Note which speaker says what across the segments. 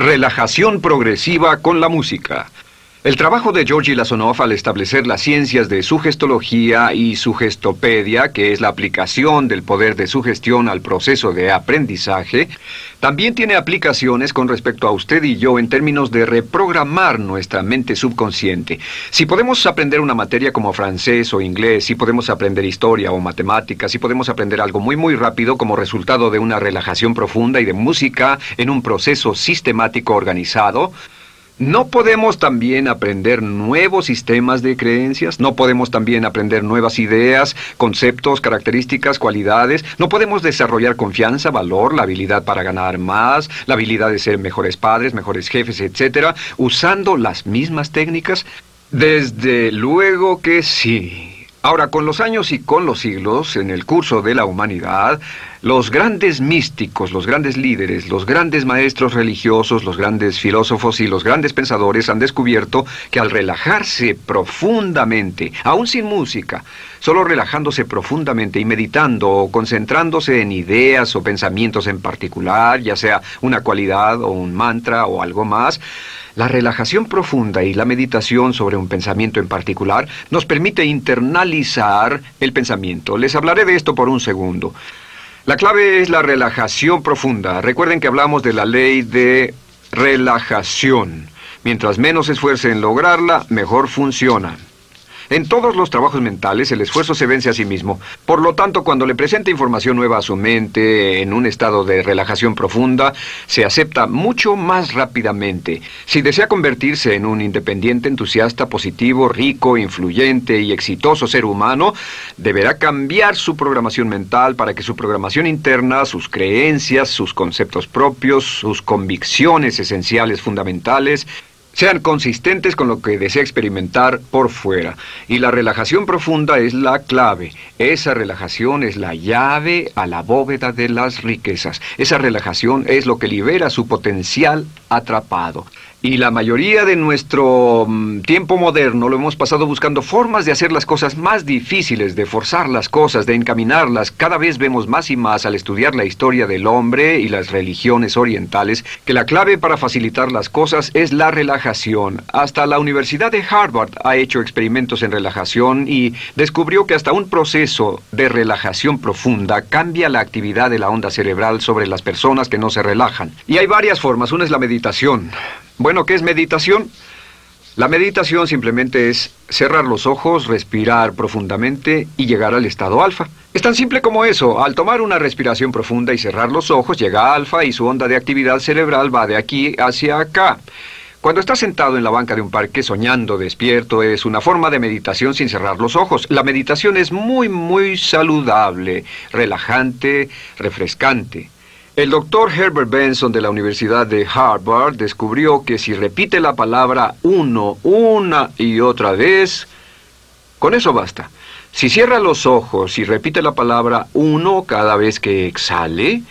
Speaker 1: Relajación progresiva con la música. El trabajo de Georgi Lasonov al establecer las ciencias de sugestología y sugestopedia, que es la aplicación del poder de sugestión al proceso de aprendizaje, también tiene aplicaciones con respecto a usted y yo en términos de reprogramar nuestra mente subconsciente. Si podemos aprender una materia como francés o inglés, si podemos aprender historia o matemáticas, si podemos aprender algo muy muy rápido como resultado de una relajación profunda y de música en un proceso sistemático organizado, ¿No podemos también aprender nuevos sistemas de creencias? ¿No podemos también aprender nuevas ideas, conceptos, características, cualidades? ¿No podemos desarrollar confianza, valor, la habilidad para ganar más, la habilidad de ser mejores padres, mejores jefes, etcétera, usando las mismas técnicas? Desde luego que sí. Ahora, con los años y con los siglos, en el curso de la humanidad, los grandes místicos, los grandes líderes, los grandes maestros religiosos, los grandes filósofos y los grandes pensadores han descubierto que al relajarse profundamente, aún sin música, solo relajándose profundamente y meditando o concentrándose en ideas o pensamientos en particular, ya sea una cualidad o un mantra o algo más, la relajación profunda y la meditación sobre un pensamiento en particular nos permite internalizar el pensamiento. Les hablaré de esto por un segundo. La clave es la relajación profunda. Recuerden que hablamos de la ley de relajación. Mientras menos esfuerce en lograrla, mejor funciona. En todos los trabajos mentales el esfuerzo se vence a sí mismo. Por lo tanto, cuando le presenta información nueva a su mente en un estado de relajación profunda, se acepta mucho más rápidamente. Si desea convertirse en un independiente, entusiasta, positivo, rico, influyente y exitoso ser humano, deberá cambiar su programación mental para que su programación interna, sus creencias, sus conceptos propios, sus convicciones esenciales fundamentales, sean consistentes con lo que desea experimentar por fuera. Y la relajación profunda es la clave. Esa relajación es la llave a la bóveda de las riquezas. Esa relajación es lo que libera su potencial atrapado. Y la mayoría de nuestro mm, tiempo moderno lo hemos pasado buscando formas de hacer las cosas más difíciles, de forzar las cosas, de encaminarlas. Cada vez vemos más y más al estudiar la historia del hombre y las religiones orientales que la clave para facilitar las cosas es la relajación. Hasta la Universidad de Harvard ha hecho experimentos en relajación y descubrió que hasta un proceso de relajación profunda cambia la actividad de la onda cerebral sobre las personas que no se relajan. Y hay varias formas. Una es la meditación. Bueno, ¿qué es meditación? La meditación simplemente es cerrar los ojos, respirar profundamente y llegar al estado alfa. Es tan simple como eso. Al tomar una respiración profunda y cerrar los ojos, llega alfa y su onda de actividad cerebral va de aquí hacia acá. Cuando está sentado en la banca de un parque soñando despierto es una forma de meditación sin cerrar los ojos. La meditación es muy, muy saludable, relajante, refrescante. El doctor Herbert Benson de la Universidad de Harvard descubrió que si repite la palabra uno una y otra vez, con eso basta. Si cierra los ojos y repite la palabra uno cada vez que exhale,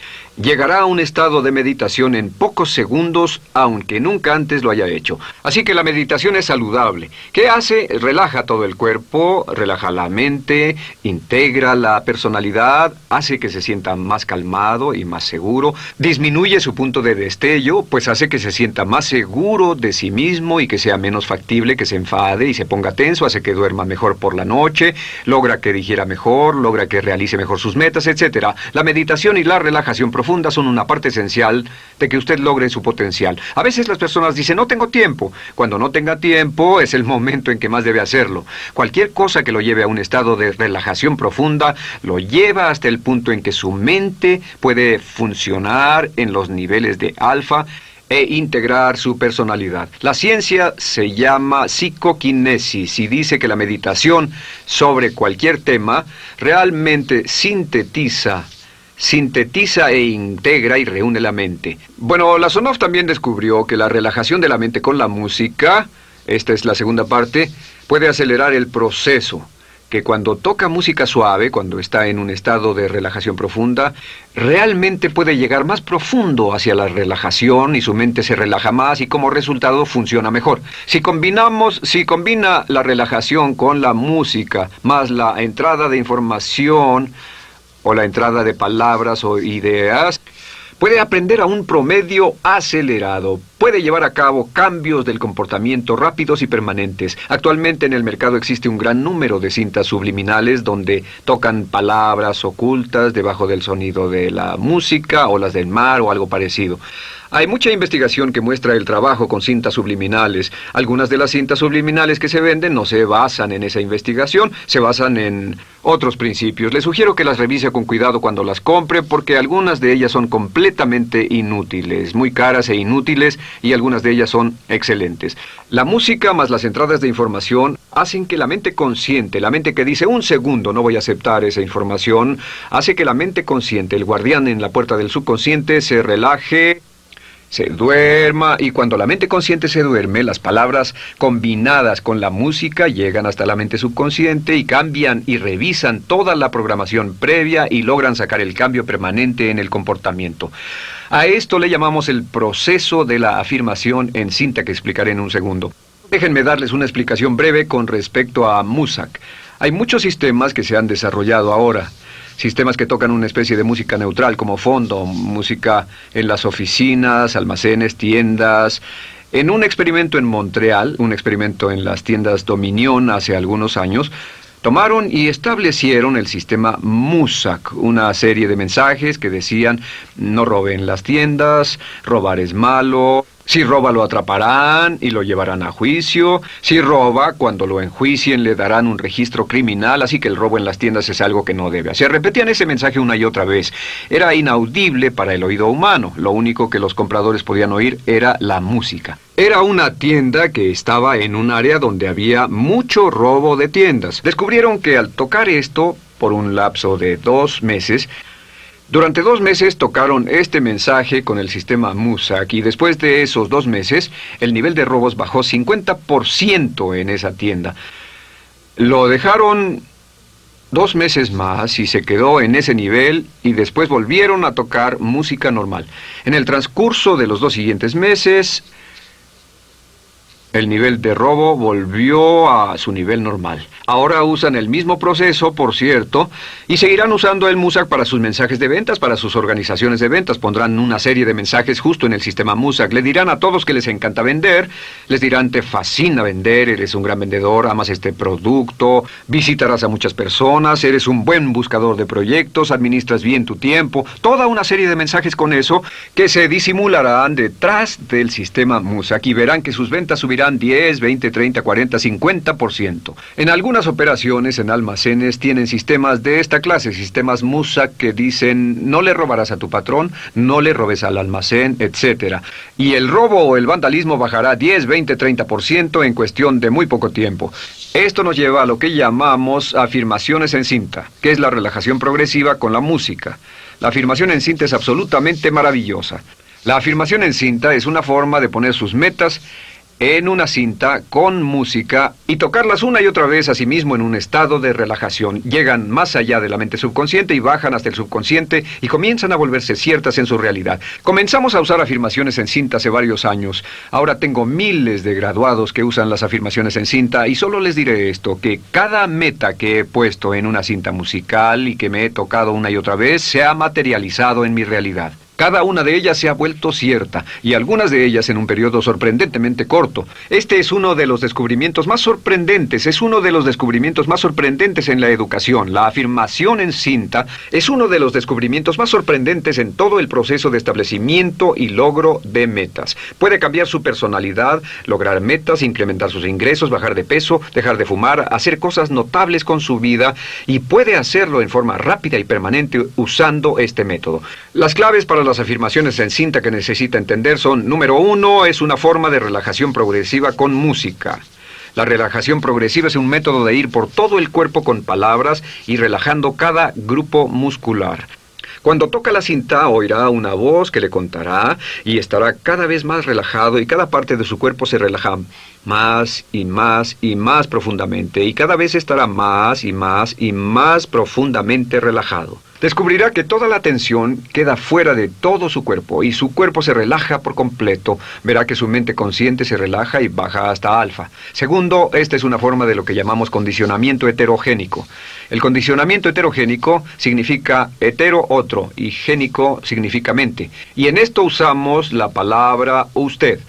Speaker 1: llegará a un estado de meditación en pocos segundos, aunque nunca antes lo haya hecho. Así que la meditación es saludable. ¿Qué hace? Relaja todo el cuerpo, relaja la mente, integra la personalidad, hace que se sienta más calmado y más seguro, disminuye su punto de destello, pues hace que se sienta más seguro de sí mismo y que sea menos factible que se enfade y se ponga tenso, hace que duerma mejor por la noche, logra que digiera mejor, logra que realice mejor sus metas, etc. La meditación y la relajación profunda son una parte esencial de que usted logre su potencial. A veces las personas dicen, no tengo tiempo. Cuando no tenga tiempo es el momento en que más debe hacerlo. Cualquier cosa que lo lleve a un estado de relajación profunda lo lleva hasta el punto en que su mente puede funcionar en los niveles de alfa e integrar su personalidad. La ciencia se llama psicoquinesis y dice que la meditación sobre cualquier tema realmente sintetiza sintetiza e integra y reúne la mente. Bueno, Lasonov también descubrió que la relajación de la mente con la música, esta es la segunda parte, puede acelerar el proceso que cuando toca música suave, cuando está en un estado de relajación profunda, realmente puede llegar más profundo hacia la relajación y su mente se relaja más y como resultado funciona mejor. Si combinamos, si combina la relajación con la música más la entrada de información, o la entrada de palabras o ideas, puede aprender a un promedio acelerado. puede llevar a cabo cambios del comportamiento rápidos y permanentes. Actualmente en el mercado existe un gran número de cintas subliminales donde tocan palabras ocultas debajo del sonido de la música o las del mar o algo parecido. Hay mucha investigación que muestra el trabajo con cintas subliminales. Algunas de las cintas subliminales que se venden no se basan en esa investigación, se basan en otros principios. Le sugiero que las revise con cuidado cuando las compre porque algunas de ellas son completamente inútiles, muy caras e inútiles y algunas de ellas son excelentes. La música más las entradas de información hacen que la mente consciente, la mente que dice un segundo no voy a aceptar esa información, hace que la mente consciente, el guardián en la puerta del subconsciente, se relaje se duerma y cuando la mente consciente se duerme, las palabras combinadas con la música llegan hasta la mente subconsciente y cambian y revisan toda la programación previa y logran sacar el cambio permanente en el comportamiento. A esto le llamamos el proceso de la afirmación en cinta que explicaré en un segundo. Déjenme darles una explicación breve con respecto a Musak. Hay muchos sistemas que se han desarrollado ahora sistemas que tocan una especie de música neutral como fondo, música en las oficinas, almacenes, tiendas. En un experimento en Montreal, un experimento en las tiendas Dominion hace algunos años, tomaron y establecieron el sistema MUSAC, una serie de mensajes que decían no roben las tiendas, robar es malo, si roba lo atraparán y lo llevarán a juicio. Si roba, cuando lo enjuicien le darán un registro criminal, así que el robo en las tiendas es algo que no debe hacer. Repetían ese mensaje una y otra vez. Era inaudible para el oído humano. Lo único que los compradores podían oír era la música. Era una tienda que estaba en un área donde había mucho robo de tiendas. Descubrieron que al tocar esto, por un lapso de dos meses, durante dos meses tocaron este mensaje con el sistema MUSAC y después de esos dos meses el nivel de robos bajó 50% en esa tienda. Lo dejaron dos meses más y se quedó en ese nivel y después volvieron a tocar música normal. En el transcurso de los dos siguientes meses, el nivel de robo volvió a su nivel normal. Ahora usan el mismo proceso, por cierto, y seguirán usando el MUSAC para sus mensajes de ventas, para sus organizaciones de ventas. Pondrán una serie de mensajes justo en el sistema MUSAC. Le dirán a todos que les encanta vender, les dirán te fascina vender, eres un gran vendedor, amas este producto, visitarás a muchas personas, eres un buen buscador de proyectos, administras bien tu tiempo, toda una serie de mensajes con eso que se disimularán detrás del sistema MUSAC y verán que sus ventas subirán 10, 20, 30, 40, 50%. En algunas operaciones en almacenes tienen sistemas de esta clase, sistemas MUSA que dicen no le robarás a tu patrón, no le robes al almacén, etc. Y el robo o el vandalismo bajará 10, 20, 30% en cuestión de muy poco tiempo. Esto nos lleva a lo que llamamos afirmaciones en cinta, que es la relajación progresiva con la música. La afirmación en cinta es absolutamente maravillosa. La afirmación en cinta es una forma de poner sus metas en una cinta con música y tocarlas una y otra vez a sí mismo en un estado de relajación. Llegan más allá de la mente subconsciente y bajan hasta el subconsciente y comienzan a volverse ciertas en su realidad. Comenzamos a usar afirmaciones en cinta hace varios años. Ahora tengo miles de graduados que usan las afirmaciones en cinta y solo les diré esto, que cada meta que he puesto en una cinta musical y que me he tocado una y otra vez se ha materializado en mi realidad. Cada una de ellas se ha vuelto cierta, y algunas de ellas en un periodo sorprendentemente corto. Este es uno de los descubrimientos más sorprendentes, es uno de los descubrimientos más sorprendentes en la educación. La afirmación en cinta es uno de los descubrimientos más sorprendentes en todo el proceso de establecimiento y logro de metas. Puede cambiar su personalidad, lograr metas, incrementar sus ingresos, bajar de peso, dejar de fumar, hacer cosas notables con su vida, y puede hacerlo en forma rápida y permanente usando este método. Las claves para las afirmaciones en cinta que necesita entender son, número uno, es una forma de relajación progresiva con música. La relajación progresiva es un método de ir por todo el cuerpo con palabras y relajando cada grupo muscular. Cuando toca la cinta oirá una voz que le contará y estará cada vez más relajado y cada parte de su cuerpo se relaja más y más y más profundamente y cada vez estará más y más y más profundamente relajado. Descubrirá que toda la atención queda fuera de todo su cuerpo y su cuerpo se relaja por completo. Verá que su mente consciente se relaja y baja hasta alfa. Segundo, esta es una forma de lo que llamamos condicionamiento heterogénico. El condicionamiento heterogénico significa hetero otro y génico significa mente. Y en esto usamos la palabra usted.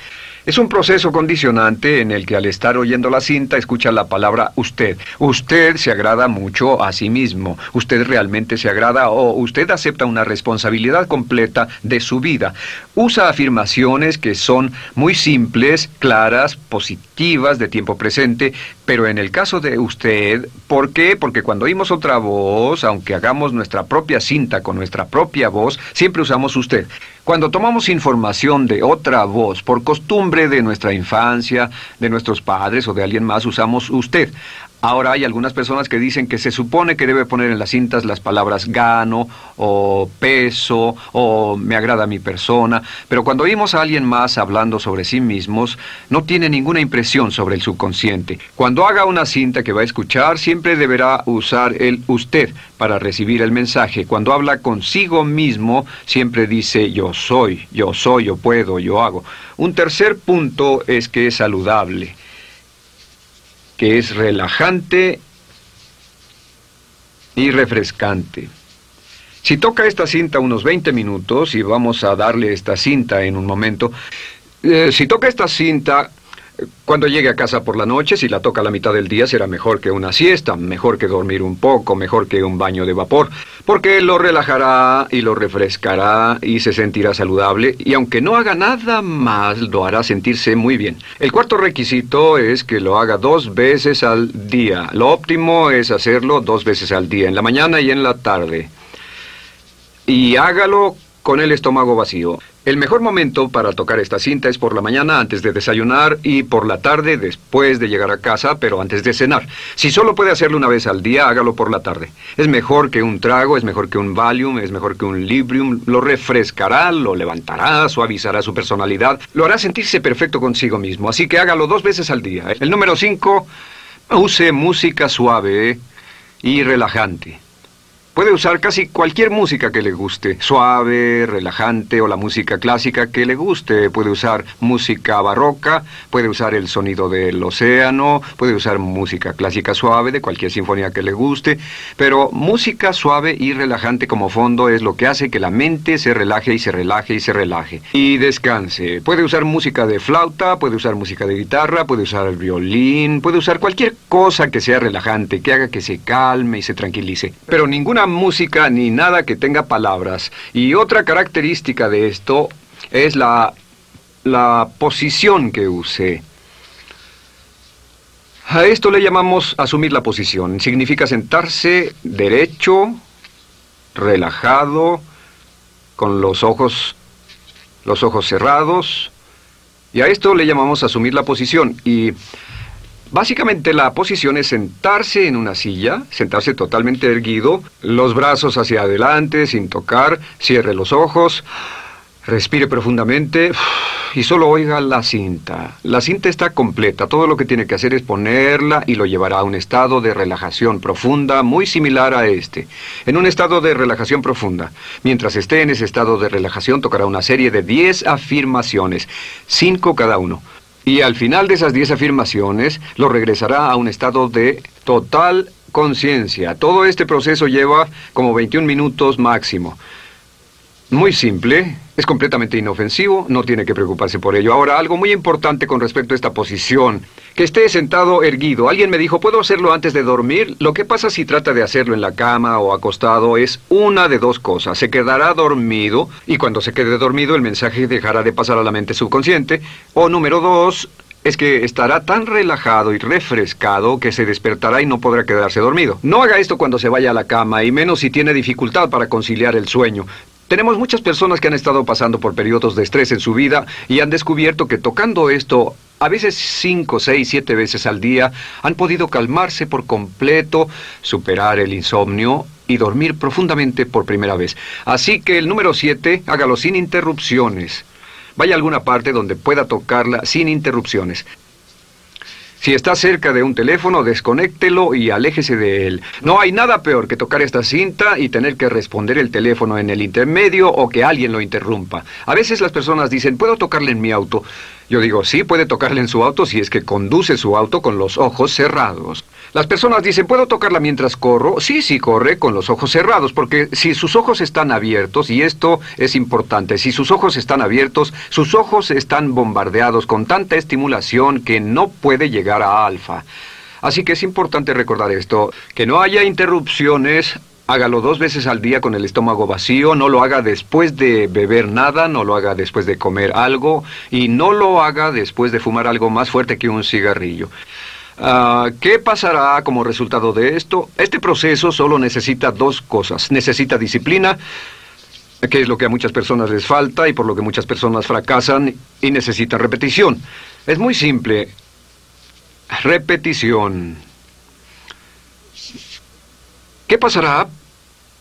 Speaker 1: Es un proceso condicionante en el que al estar oyendo la cinta escucha la palabra usted. Usted se agrada mucho a sí mismo. Usted realmente se agrada o usted acepta una responsabilidad completa de su vida. Usa afirmaciones que son muy simples, claras, positivas, de tiempo presente, pero en el caso de usted, ¿por qué? Porque cuando oímos otra voz, aunque hagamos nuestra propia cinta con nuestra propia voz, siempre usamos usted. Cuando tomamos información de otra voz, por costumbre de nuestra infancia, de nuestros padres o de alguien más, usamos usted. Ahora hay algunas personas que dicen que se supone que debe poner en las cintas las palabras gano o peso o me agrada mi persona, pero cuando oímos a alguien más hablando sobre sí mismos, no tiene ninguna impresión sobre el subconsciente. Cuando haga una cinta que va a escuchar, siempre deberá usar el usted para recibir el mensaje. Cuando habla consigo mismo, siempre dice yo soy, yo soy, yo puedo, yo hago. Un tercer punto es que es saludable que es relajante y refrescante. Si toca esta cinta unos 20 minutos, y vamos a darle esta cinta en un momento, eh, si toca esta cinta cuando llegue a casa por la noche, si la toca a la mitad del día, será mejor que una siesta, mejor que dormir un poco, mejor que un baño de vapor, porque lo relajará y lo refrescará y se sentirá saludable, y aunque no haga nada más, lo hará sentirse muy bien. El cuarto requisito es que lo haga dos veces al día. Lo óptimo es hacerlo dos veces al día, en la mañana y en la tarde. Y hágalo con el estómago vacío. El mejor momento para tocar esta cinta es por la mañana antes de desayunar y por la tarde después de llegar a casa, pero antes de cenar. Si solo puede hacerlo una vez al día, hágalo por la tarde. Es mejor que un trago, es mejor que un Valium, es mejor que un Librium. Lo refrescará, lo levantará, suavizará su personalidad, lo hará sentirse perfecto consigo mismo. Así que hágalo dos veces al día. El número cinco, use música suave y relajante. Puede usar casi cualquier música que le guste, suave, relajante o la música clásica que le guste. Puede usar música barroca, puede usar el sonido del océano, puede usar música clásica suave de cualquier sinfonía que le guste, pero música suave y relajante como fondo es lo que hace que la mente se relaje y se relaje y se relaje. Y descanse. Puede usar música de flauta, puede usar música de guitarra, puede usar el violín, puede usar cualquier cosa que sea relajante, que haga que se calme y se tranquilice. Pero ninguna música ni nada que tenga palabras. Y otra característica de esto es la, la posición que use. A esto le llamamos asumir la posición. Significa sentarse derecho, relajado, con los ojos, los ojos cerrados. Y a esto le llamamos asumir la posición. Y Básicamente la posición es sentarse en una silla, sentarse totalmente erguido, los brazos hacia adelante sin tocar, cierre los ojos, respire profundamente y solo oiga la cinta. La cinta está completa, todo lo que tiene que hacer es ponerla y lo llevará a un estado de relajación profunda muy similar a este. En un estado de relajación profunda. Mientras esté en ese estado de relajación tocará una serie de 10 afirmaciones, 5 cada uno. Y al final de esas 10 afirmaciones lo regresará a un estado de total conciencia. Todo este proceso lleva como 21 minutos máximo. Muy simple, es completamente inofensivo, no tiene que preocuparse por ello. Ahora, algo muy importante con respecto a esta posición, que esté sentado erguido. Alguien me dijo, ¿puedo hacerlo antes de dormir? Lo que pasa si trata de hacerlo en la cama o acostado es una de dos cosas. Se quedará dormido y cuando se quede dormido el mensaje dejará de pasar a la mente subconsciente. O número dos, es que estará tan relajado y refrescado que se despertará y no podrá quedarse dormido. No haga esto cuando se vaya a la cama, y menos si tiene dificultad para conciliar el sueño. Tenemos muchas personas que han estado pasando por periodos de estrés en su vida y han descubierto que tocando esto, a veces cinco, seis, siete veces al día, han podido calmarse por completo, superar el insomnio y dormir profundamente por primera vez. Así que el número siete, hágalo sin interrupciones. Vaya a alguna parte donde pueda tocarla sin interrupciones. Si está cerca de un teléfono, desconéctelo y aléjese de él. No hay nada peor que tocar esta cinta y tener que responder el teléfono en el intermedio o que alguien lo interrumpa. A veces las personas dicen, ¿puedo tocarle en mi auto? Yo digo, sí, puede tocarle en su auto si es que conduce su auto con los ojos cerrados. Las personas dicen, ¿puedo tocarla mientras corro? Sí, sí, corre con los ojos cerrados, porque si sus ojos están abiertos, y esto es importante, si sus ojos están abiertos, sus ojos están bombardeados con tanta estimulación que no puede llegar a alfa. Así que es importante recordar esto, que no haya interrupciones Hágalo dos veces al día con el estómago vacío, no lo haga después de beber nada, no lo haga después de comer algo y no lo haga después de fumar algo más fuerte que un cigarrillo. Ah, ¿Qué pasará como resultado de esto? Este proceso solo necesita dos cosas. Necesita disciplina, que es lo que a muchas personas les falta y por lo que muchas personas fracasan, y necesita repetición. Es muy simple. Repetición. ¿Qué pasará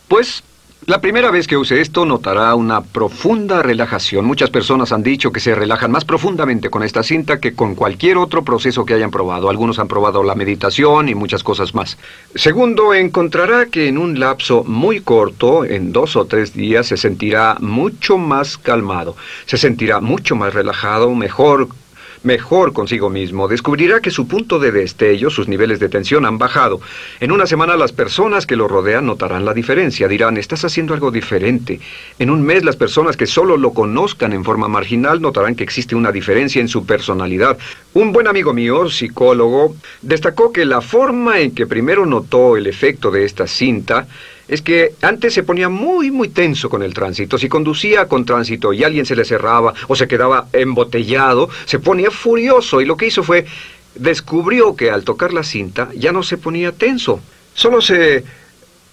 Speaker 1: pues la primera vez que use esto notará una profunda relajación. Muchas personas han dicho que se relajan más profundamente con esta cinta que con cualquier otro proceso que hayan probado. Algunos han probado la meditación y muchas cosas más. Segundo, encontrará que en un lapso muy corto, en dos o tres días, se sentirá mucho más calmado, se sentirá mucho más relajado, mejor mejor consigo mismo, descubrirá que su punto de destello, sus niveles de tensión han bajado. En una semana las personas que lo rodean notarán la diferencia, dirán, estás haciendo algo diferente. En un mes las personas que solo lo conozcan en forma marginal notarán que existe una diferencia en su personalidad. Un buen amigo mío, psicólogo, destacó que la forma en que primero notó el efecto de esta cinta es que antes se ponía muy, muy tenso con el tránsito. Si conducía con tránsito y alguien se le cerraba o se quedaba embotellado, se ponía furioso y lo que hizo fue descubrió que al tocar la cinta ya no se ponía tenso, solo se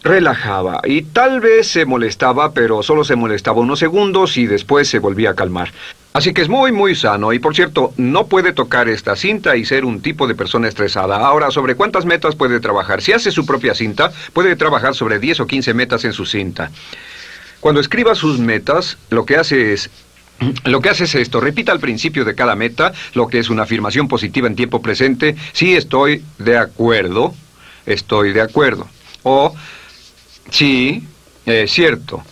Speaker 1: relajaba y tal vez se molestaba, pero solo se molestaba unos segundos y después se volvía a calmar. Así que es muy, muy sano. Y por cierto, no puede tocar esta cinta y ser un tipo de persona estresada. Ahora, ¿sobre cuántas metas puede trabajar? Si hace su propia cinta, puede trabajar sobre 10 o 15 metas en su cinta. Cuando escriba sus metas, lo que hace es lo que hace es esto, repita al principio de cada meta lo que es una afirmación positiva en tiempo presente, sí estoy de acuerdo, estoy de acuerdo. O sí, es cierto,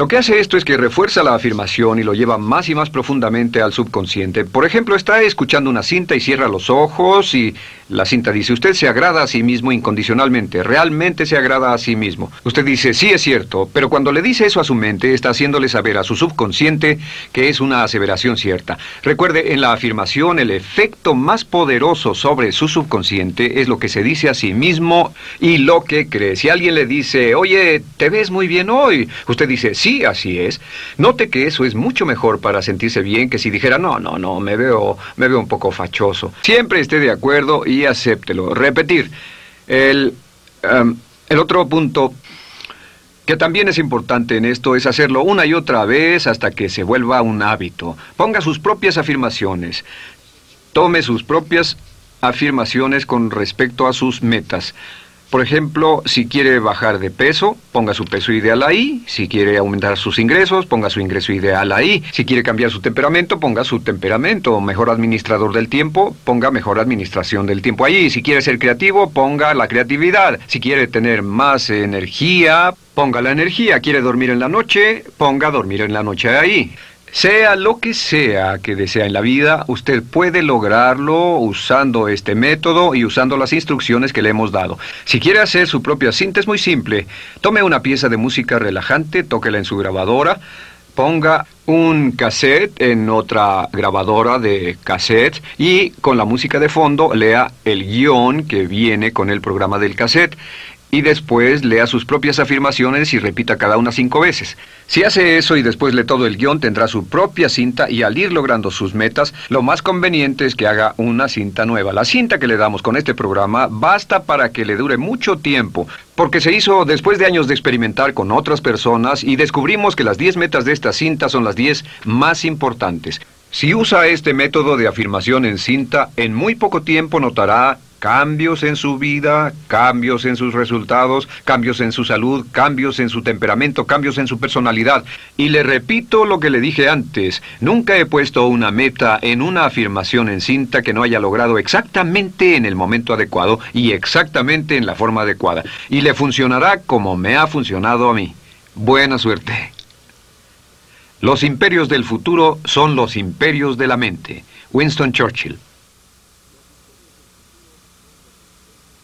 Speaker 1: lo que hace esto es que refuerza la afirmación y lo lleva más y más profundamente al subconsciente. Por ejemplo, está escuchando una cinta y cierra los ojos y la cinta dice, usted se agrada a sí mismo incondicionalmente, realmente se agrada a sí mismo. Usted dice, sí es cierto, pero cuando le dice eso a su mente, está haciéndole saber a su subconsciente que es una aseveración cierta. Recuerde, en la afirmación, el efecto más poderoso sobre su subconsciente es lo que se dice a sí mismo y lo que cree. Si alguien le dice, oye, te ves muy bien hoy, usted dice, sí, Sí, así es. Note que eso es mucho mejor para sentirse bien que si dijera, no, no, no, me veo, me veo un poco fachoso. Siempre esté de acuerdo y acéptelo. Repetir. El, em, el otro punto que también es importante en esto es hacerlo una y otra vez hasta que se vuelva un hábito. Ponga sus propias afirmaciones. Tome sus propias afirmaciones con respecto a sus metas. Por ejemplo, si quiere bajar de peso, ponga su peso ideal ahí. Si quiere aumentar sus ingresos, ponga su ingreso ideal ahí. Si quiere cambiar su temperamento, ponga su temperamento. Mejor administrador del tiempo, ponga mejor administración del tiempo ahí. Si quiere ser creativo, ponga la creatividad. Si quiere tener más energía, ponga la energía. Quiere dormir en la noche, ponga dormir en la noche ahí. Sea lo que sea que desea en la vida, usted puede lograrlo usando este método y usando las instrucciones que le hemos dado. Si quiere hacer su propia cinta es muy simple. Tome una pieza de música relajante, tóquela en su grabadora, ponga un cassette en otra grabadora de cassette y con la música de fondo lea el guion que viene con el programa del cassette y después lea sus propias afirmaciones y repita cada una cinco veces. Si hace eso y después lee todo el guion, tendrá su propia cinta y al ir logrando sus metas, lo más conveniente es que haga una cinta nueva. La cinta que le damos con este programa basta para que le dure mucho tiempo, porque se hizo después de años de experimentar con otras personas y descubrimos que las 10 metas de esta cinta son las 10 más importantes. Si usa este método de afirmación en cinta, en muy poco tiempo notará Cambios en su vida, cambios en sus resultados, cambios en su salud, cambios en su temperamento, cambios en su personalidad. Y le repito lo que le dije antes, nunca he puesto una meta en una afirmación en cinta que no haya logrado exactamente en el momento adecuado y exactamente en la forma adecuada. Y le funcionará como me ha funcionado a mí. Buena suerte. Los imperios del futuro son los imperios de la mente. Winston Churchill.